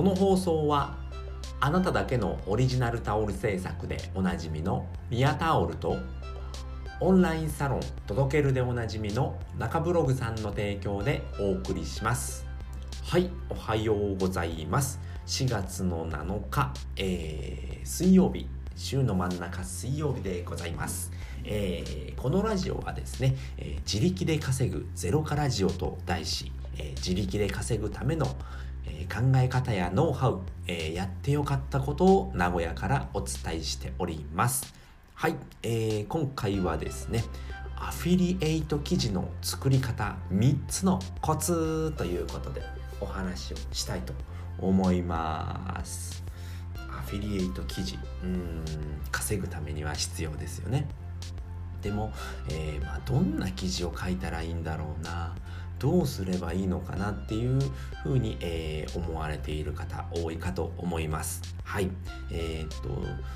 この放送はあなただけのオリジナルタオル制作でおなじみのミヤタオルとオンラインサロン届けるでおなじみの中ブログさんの提供でお送りします。はいおはようございます。4月の7日、えー、水曜日週の真ん中水曜日でございます。えー、このラジオはですね、えー、自力で稼ぐゼロからジオと題し、えー、自力で稼ぐための、考え方やノウハウ、えやってよかったことを名古屋からお伝えしております。はい、えー今回はですねアフィリエイト記事の作り方3つのコツということでお話をしたいと思います。アフィリエイト記事うん稼ぐためには必要ですよね。でも、えー、まあ、どんな記事を書いたらいいんだろうな。どうすればいいのかなっていうふうに、えー、思われている方多いかと思います。はい。えー、っと、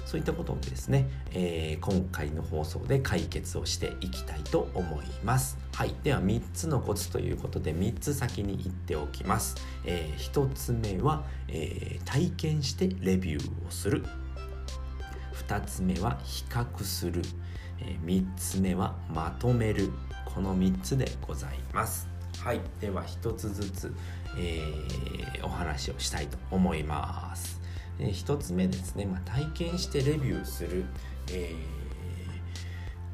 そういったことをですね、えー、今回の放送で解決をしていきたいと思います。はい。では3つのコツということで3つ先に言っておきます。えー、1つ目は、え体験してレビューをする。2つ目は比較する。え3つ目はまとめるこの3つでございますはい。では一つずつ、えー、お話をしたいと思います、えー、つ目ですね、まあ、体験してレビューする、えー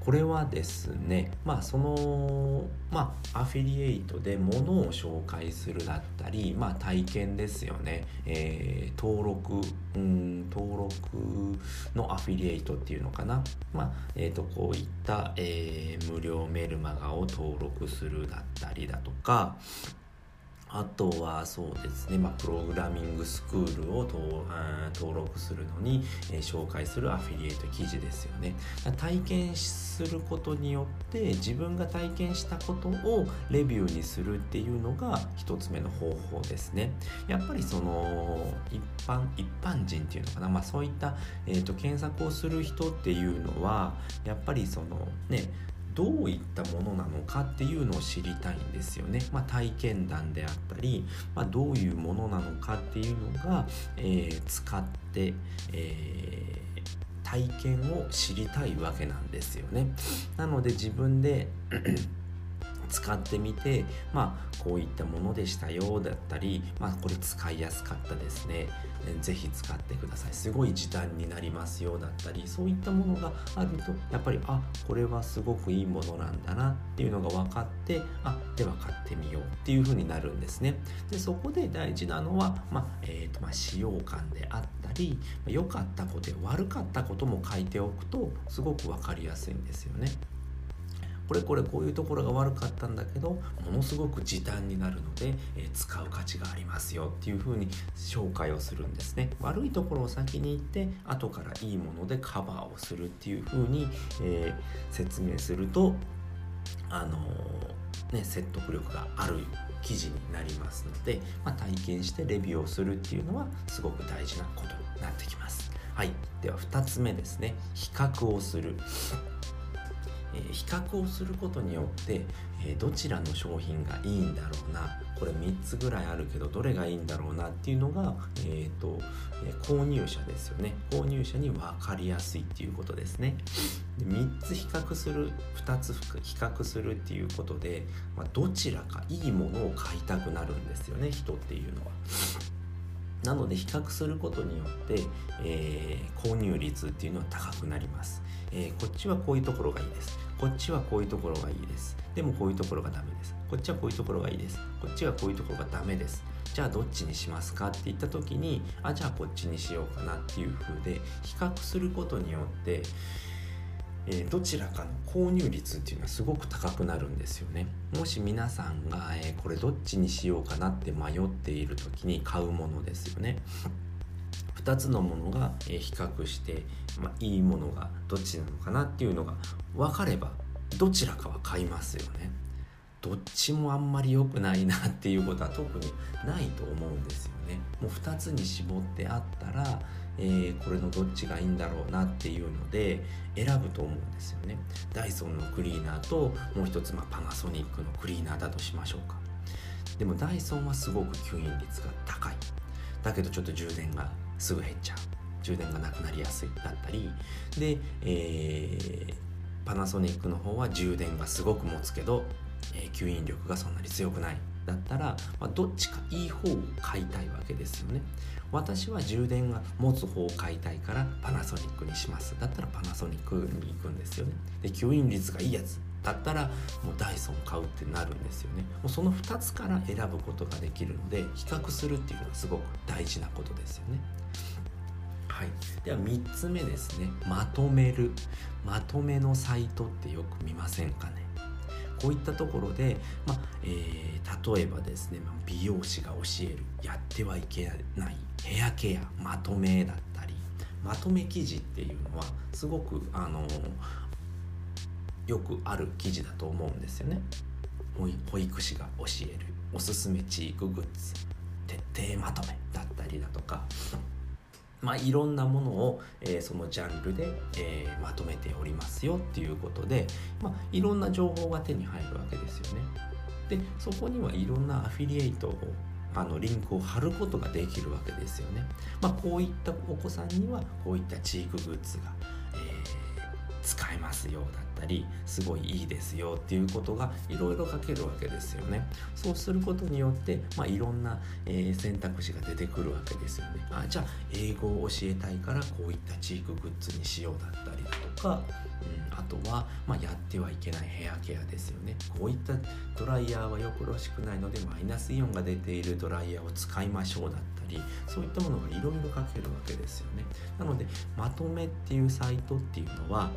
これはですねまあそのまあアフィリエイトで物を紹介するだったりまあ体験ですよね、えー、登録うん登録のアフィリエイトっていうのかな。まあえっ、ー、とこういった、えー、無料メルマガを登録するだったりだとかあとはそうですね、まあ、プログラミングスクールを登録するのに、え、紹介するアフィリエイト記事ですよね。体験することによって自分が体験したことをレビューにするっていうのが一つ目の方法ですね。やっぱりその一般一般人っていうのかな、まあ、そういった、えーと検索をする人っていうのはやっぱりそのねどういったものなのかっていうのを知りたいんですよね。まあ、体験談であったり、まあ、どういうものなのかっていうのが、えー、使って、えー、体験を知りたいわけなんですよね。なので自分で使ってみてまあこういったものでしたよだったりまあこれ使いやすかったですね。是非使ってください。すごい時短になりますよだったりそういったものがあるとやっぱりあこれはすごくいいものなんだなっていうのが分かってあでは買ってみようっていう風になるんですね。でそこで大事なのは、まあえーとまあ、使用感であったり良かったことや悪かったことも書いておくとすごく分かりやすいんですよね。これこれこういうところが悪かったんだけどものすごく時短になるので、えー、使う価値がありますよっていうふうに紹介をするんですね。悪いところを先に言って後からいいものでカバーをするっていうふうに、えー、説明するとあのー、ね、説得力がある記事になりますので、まあ、体験してレビューをするっていうのはすごく大事なことになってきます。はい、では2つ目ですね。比較をする、比較をすることによって、え、どちらの商品がいいんだろうなこれ3つぐらいあるけどどれがいいんだろうなっていうのが、えーとえ購入者ですよね。購入者に分かりやすいっていうことですね。で3つ比較する2つ比較するっていうことで、まあ、どちらかいいものを買いたくなるんですよね人っていうのは。なので比較することによって、えー、購入率っていうのは高くなります、えー、こっちはこういうところがいいです。こっちはこういうところがいいです。でもこういうところがダメです。こっちはこういうところがいいです。こっちはこういうところがダメです。じゃあどっちにしますかって言った時にあじゃあこっちにしようかなっていう風で比較することによってえー、どちらかの購入率っていうのはすごく高くなるんですよね。もし皆さんが、えー、これどっちにしようかなって迷っている時に買うものですよね。2つのものが、え、比較して、まあ、いいものがどっちなのかなっていうのが分かればどちらかは買いますよね。どっちもあんまり良くないなっていうことは特にないと思うんですよね。もう2つに絞ってあったらえー、これのどっちがいいんだろうなっていうので選ぶと思うんですよね。ダイソンのクリーナーともう一つ、まあ、パナソニックのクリーナーだとしましょうか。でもダイソンはすごく吸引率が高い。だけどちょっと充電がすぐ減っちゃう。充電がなくなりやすいだったり。で、えー、パナソニックの方は充電がすごく持つけど、えー、吸引力がそんなに強くないだったら、まあ、どっちかいい方を買いたいわけですよね。私は充電が持つ方を買いたいからパナソニックにします。だったらパナソニックに行くんですよね。で吸引率がいいやつ。だったらもうダイソン買うってなるんですよね。もうその2つから選ぶことができるので比較するっていうのはすごく大事なことですよね。はい、では3つ目ですね。まとめる。まとめのサイトってよく見ませんかね。こういったところで、まあえー、例えばですね美容師が教えるやってはいけないヘアケアまとめだったりまとめ記事っていうのはすごくあのよくある記事だと思うんですよね保育士が教えるおすすめチークグッズ徹底まとめだったりだとかまあ、いろんなものを、えー、そのジャンルで、えー、まとめておりますよっていうことで、まあ、いろんな情報が手に入るわけですよね。でそこにはいろんなアフィリエイトをあのリンクを貼ることができるわけですよね。まあ、こういったお子さんにはこういったチークグッズが、えー、使えますよだったりすごいいいですよっていうことがいろいろ書けるわけですよね。そうすることによって、まあ、いろんな、え、選択肢が出てくるわけですよね。あじゃあ英語を教えたいからこういったチークグッズにしようだったりだとか、うん、あとは、まあ、やってはいけないヘアケアですよね。こういったドライヤーはよくろしくないのでマイナスイオンが出ているドライヤーを使いましょうだったりそういったものがいろいろ書けるわけですよね。なのでまとめっていうサイトっていうのは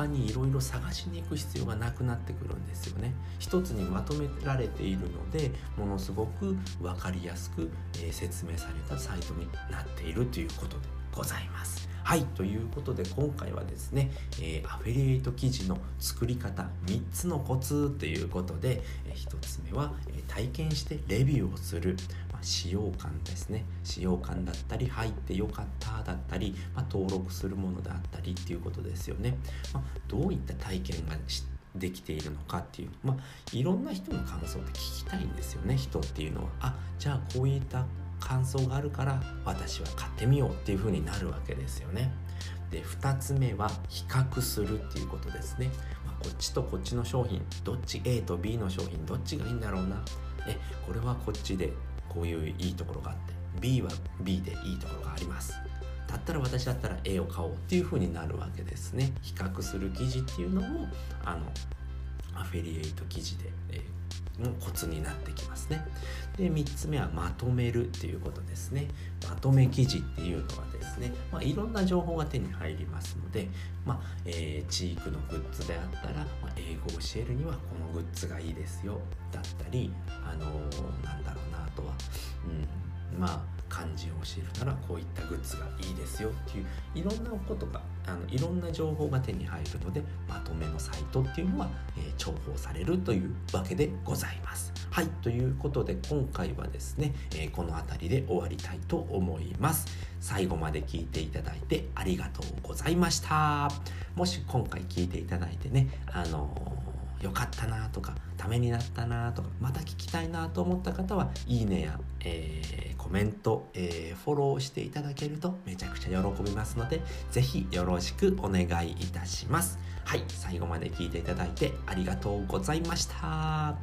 他にいろいろ探しに行く必要がなくなってくるんですよね。一つにまとめられているのでものすごく分かりやすく、えー、説明されたサイトになっているということで。ございます。はいということで今回はですね、えー、アフィリエイト記事の作り方3つのコツということで、えー、1つ目は、えー、体験してレビューをする。ま使用感ですね。使用感だったり入ってよかっただったり、まあ、登録するものだったりっていうことですよね、まあ、どういった体験ができているのかっていう。まあいろんな人の感想って聞きたいんですよね人っていうのは。あじゃあこういった感想があるから私は買ってみようっていう風になるわけですよね。で2つ目は比較するっていうことですね、まあ、こっちとこっちの商品どっち A と B の商品どっちがいいんだろうな。えこれはこっちでこういういいところがあって B は B でいいところがあります。だったら私だったら A を買おうっていう風になるわけですね。比較する記事っていうのもあのアフィリエイト記事で、えー、のコツになってきますね。で3つ目はまとめるっていうことですね。まとめ記事っていうのはですね、まあ、いろんな情報が手に入りますので、まあえー、チークのグッズであったら、まあ、英語を教えるにはこのグッズがいいですよだったりあのー、なんだろうなあとは、うん、まあ漢字を教えるならこういったグッズがいいですよっていういろんなことがあのいろんな情報が手に入るのでまとめのサイトっていうのは、えー、重宝されるというわけでございます。はいということで今回はですね、えー、この辺りで終わりたいと思います。最後まで聞いていただいてありがとうございました。もし今回聞いていただいてねあのー良かったなとかためになったなとかまた聞きたいなと思った方はいいねや、えー、コメント、えー、フォローしていただけるとめちゃくちゃ喜びますので是非よろしくお願いいたします。はい最後まで聞いていただいてありがとうございました。